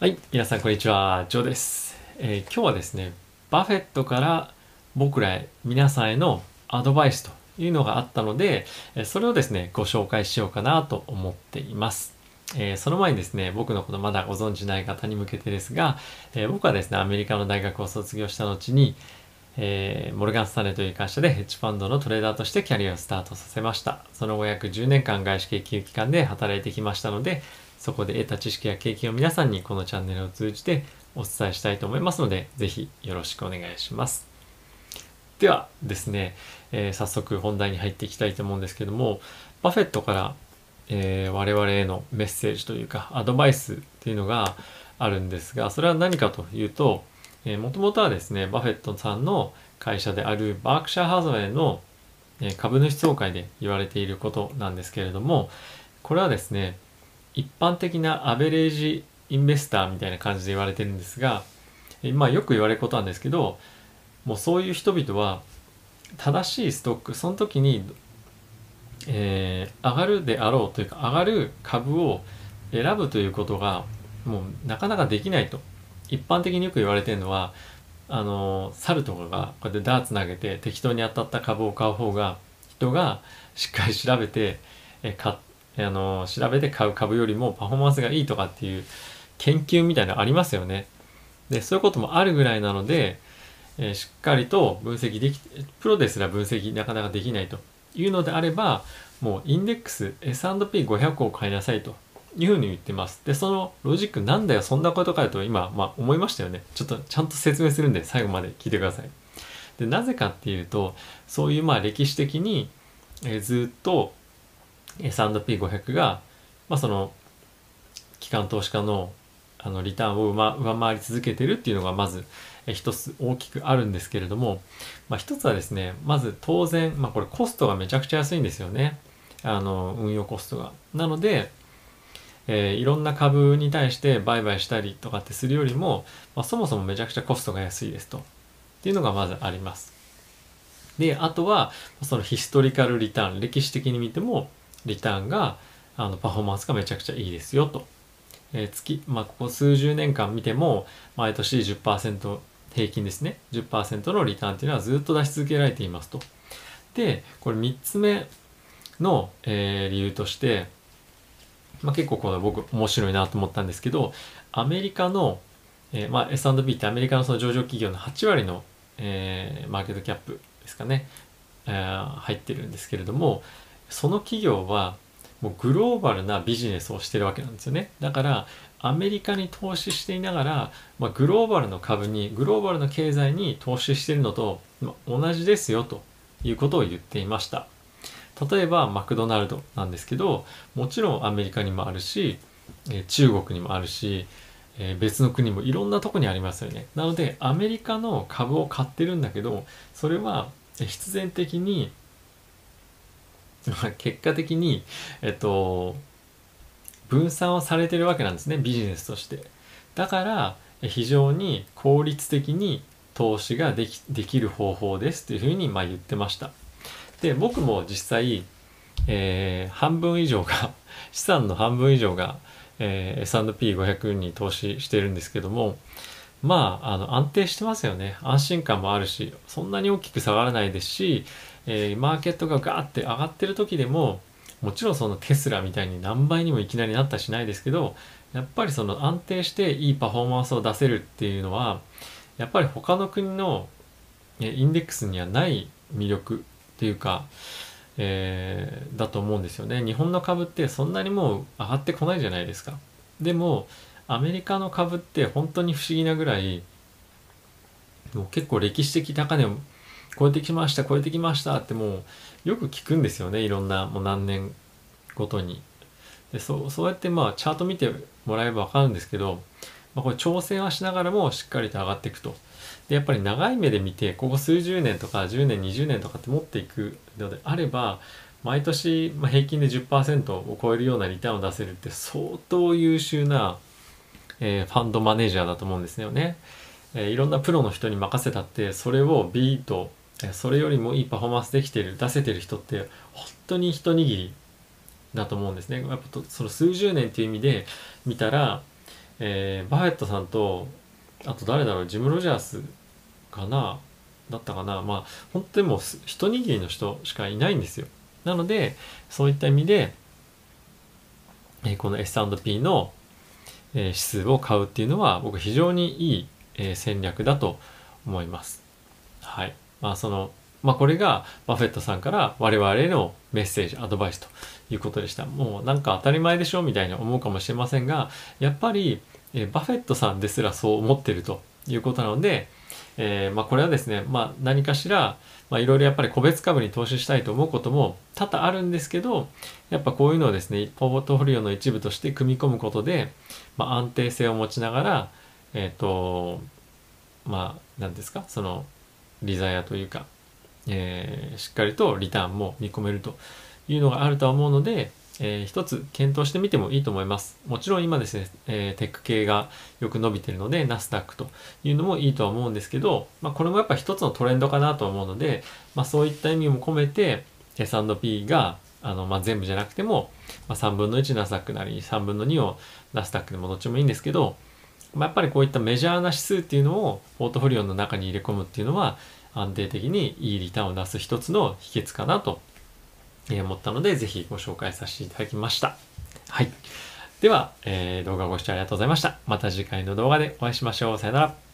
はい、皆さんこんにちは、ジョーです、えー今日はですね、バフェットから僕らへ、皆さんへのアドバイスというのがあったので、それをですね、ご紹介しようかなと思っています。えーその前にですね、僕のことまだご存知ない方に向けてですが、えー僕はですね、アメリカの大学を卒業した後に、えーモルガン・スタネという会社でヘッジファンドのトレーダーとしてキャリアをスタートさせました。その後約10年間外資系金融機関で働いてきましたので、そこで得た知識や経験を皆さんにこのチャンネルを通じてお伝えしたいと思いますので、ぜひよろしくお願いします。ではですね、えー早速本題に入っていきたいと思うんですけども、バフェットから、えー我々へのメッセージというかアドバイスっていうのがあるんですが、それは何かというと、えー、もともとはですね、バフェットさんの会社であるバークシャーハザウェイの、株主総会で言われていることなんですけれども、これはですね、一般的なアベレージインベスターみたいな感じで言われてるんですが、まあよく言われることなんですけど、もうそういう人々は正しいストック、その時に、えー上がるであろうというか上がる株を選ぶということがもうなかなかできないと。一般的によく言われてるのはあの猿とかがこうやってダーツ投げて適当に当たった株を買う方が人がしっかり調べてえかあの調べて買う株よりもパフォーマンスがいいとかっていう研究みたいなのありますよね。でそういうこともあるぐらいなので、えーしっかりと分析できプロですら分析なかなかできないというのであればもうインデックス S&P500 を買いなさいというふうに言ってます。で、そのロジックなんだよ、そんなことかよと今、まあ思いましたよね。ちょっとちゃんと説明するんで最後まで聞いてください。で、なぜかっていうと、そういうまあ歴史的に、えーずっと S&P500 が、まあその、機関投資家のあのリターンを上回り続けてるっていうのがまず一つ大きくあるんですけれども、まあ、一つはですねまず当然、まあ、これコストがめちゃくちゃ安いんですよね。あの運用コストが。なので、えーいろんな株に対して売買したりとかってするよりも、まあ、そもそもめちゃくちゃコストが安いですと。っていうのがまずあります。であとはそのヒストリカルリターン歴史的に見てもリターンがあのパフォーマンスがめちゃくちゃいいですよと。えー月、まあ、ここ数十年間見ても、毎年10%平均ですね、10%のリターンっていうのはずっと出し続けられていますと。で、これ3つ目の、えー理由として、まあ、結構これ僕面白いなと思ったんですけど、アメリカの、えーまあ、S&P ってアメリカのその上場企業の8割の、えーマーケットキャップですかね、えー入ってるんですけれども、その企業はもうグローバルなビジネスをしてるわけなんですよね。だから、アメリカに投資していながら、まあ、グローバルの株に、グローバルの経済に投資してるのと、同じですよということを言っていました。例えば、マクドナルドなんですけど、もちろんアメリカにもあるし、え中国にもあるし、え別の国もいろんなとこにありますよね。なので、アメリカの株を買ってるんだけど、それは必然的に、結果的に、えっと、分散をされてるわけなんですね、ビジネスとして。だから、非常に効率的に投資ができできる方法ですというふうにまあ言ってました。で、僕も実際、えー半分以上が、資産の半分以上が、えー S&P500 に投資してるんですけども、まあ、あの、安定してますよね。安心感もあるし、そんなに大きく下がらないですし、えーマーケットがガーって上がってる時でも、もちろんそのテスラみたいに何倍にもいきなりなったしないですけど、やっぱりその安定していいパフォーマンスを出せるっていうのは、やっぱり他の国のえインデックスにはない魅力っていうか、えーだと思うんですよね。日本の株ってそんなにもう上がってこないじゃないですか。でも、アメリカの株って本当に不思議なぐらい、もう結構歴史的高値を超えてきました、超えてきましたってもうよく聞くんですよね。いろんなもう何年ごとに。でそうそうやってまあチャート見てもらえばわかるんですけど、まあ、これ調整はしながらもしっかりと上がっていくと。でやっぱり長い目で見てここ数十年とか10年20年とかって持っていくのであれば毎年まあ平均で10%を超えるようなリターンを出せるって相当優秀な、えーファンドマネージャーだと思うんですよね。えーいろんなプロの人に任せたってそれをビートそれよりもいいパフォーマンスできてる出せてる人って本当に一握りだと思うんですね。やっぱとその数十年っていう意味で見たら、えーバフェットさんとあと誰だろうジム・ロジャースかなだったかな。まあ本当にもう一握りの人しかいないんですよ。なのでそういった意味で、えーこの S&P の、えー指数を買うっていうのは僕非常にいい、えー戦略だと思います。はい。まあそのまあこれがバフェットさんから我々へのメッセージアドバイスということでした。もうなんか当たり前でしょみたいに思うかもしれませんがやっぱり、えバフェットさんですらそう思ってるということなので、えーまあこれはですね、まあ何かしら、まあいろいろやっぱり個別株に投資したいと思うことも多々あるんですけど、やっぱこういうのをですね、ポートフォリオの一部として組み込むことで、まあ安定性を持ちながら、えっ、と、まあ何ですか、その、リザヤというか、えーしっかりとリターンも見込めるというのがあるとは思うので、えー一つ検討してみてもいいと思います。もちろん今ですね、えーテック系がよく伸びてるので、ナスダックというのもいいとは思うんですけど、まあ、これもやっぱ一つのトレンドかなと思うので、まあ、そういった意味も込めて S&P があの、まあ、全部じゃなくても、まあ、3分の1ナスダックなり3分の2をナスダックでもどっちもいいんですけど、まあ、やっぱりこういったメジャーな指数っていうのをポートフォリオの中に入れ込むっていうのは安定的にいいリターンを出す一つの秘訣かなと思ったのでぜひご紹介させていただきました。はい。では、えー動画ご視聴ありがとうございました。また次回の動画でお会いしましょう。さよなら。